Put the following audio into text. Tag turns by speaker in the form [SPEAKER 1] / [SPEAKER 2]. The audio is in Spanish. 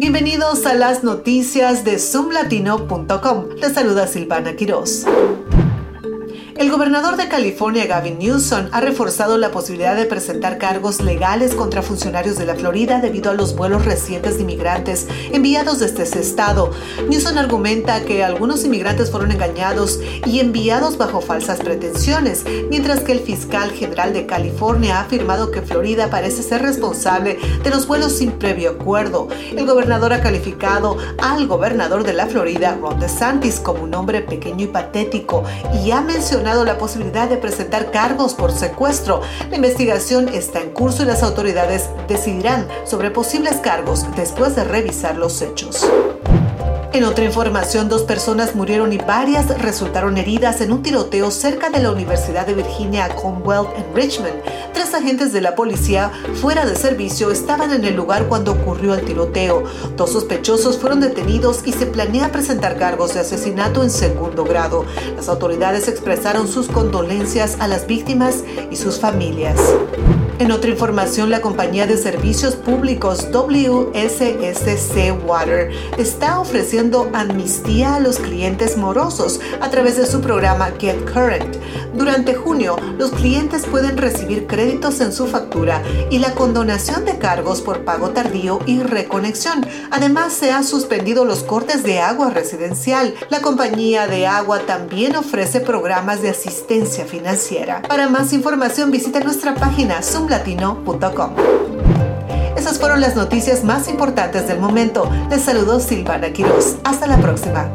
[SPEAKER 1] Bienvenidos a las noticias de zoomlatino.com. Les saluda Silvana Quiroz. El gobernador de California, Gavin Newsom, ha reforzado la posibilidad de presentar cargos legales contra funcionarios de la Florida debido a los vuelos recientes de inmigrantes enviados desde ese estado. Newsom argumenta que algunos inmigrantes fueron engañados y enviados bajo falsas pretensiones, mientras que el fiscal general de California ha afirmado que Florida parece ser responsable de los vuelos sin previo acuerdo. El gobernador ha calificado al gobernador de la Florida, Ron DeSantis, como un hombre pequeño y patético y ha mencionado la posibilidad de presentar cargos por secuestro. La investigación está en curso y las autoridades decidirán sobre posibles cargos después de revisar los hechos. En otra información, dos personas murieron y varias resultaron heridas en un tiroteo cerca de la Universidad de Virginia Commonwealth en Richmond. Tres agentes de la policía fuera de servicio estaban en el lugar cuando ocurrió el tiroteo. Dos sospechosos fueron detenidos y se planea presentar cargos de asesinato en segundo grado. Las autoridades expresaron sus condolencias a las víctimas y sus familias. En otra información, la compañía de servicios públicos WSSC Water está ofreciendo amnistía a los clientes morosos a través de su programa Get Current. Durante junio, los clientes pueden recibir créditos en su factura y la condonación de cargos por pago tardío y reconexión. Además, se han suspendido los cortes de agua residencial. La compañía de agua también ofrece programas de asistencia financiera. Para más información, visita nuestra página zoomlatino.com. Esas fueron las noticias más importantes del momento. Les saludo Silvana Quiroz. Hasta la próxima.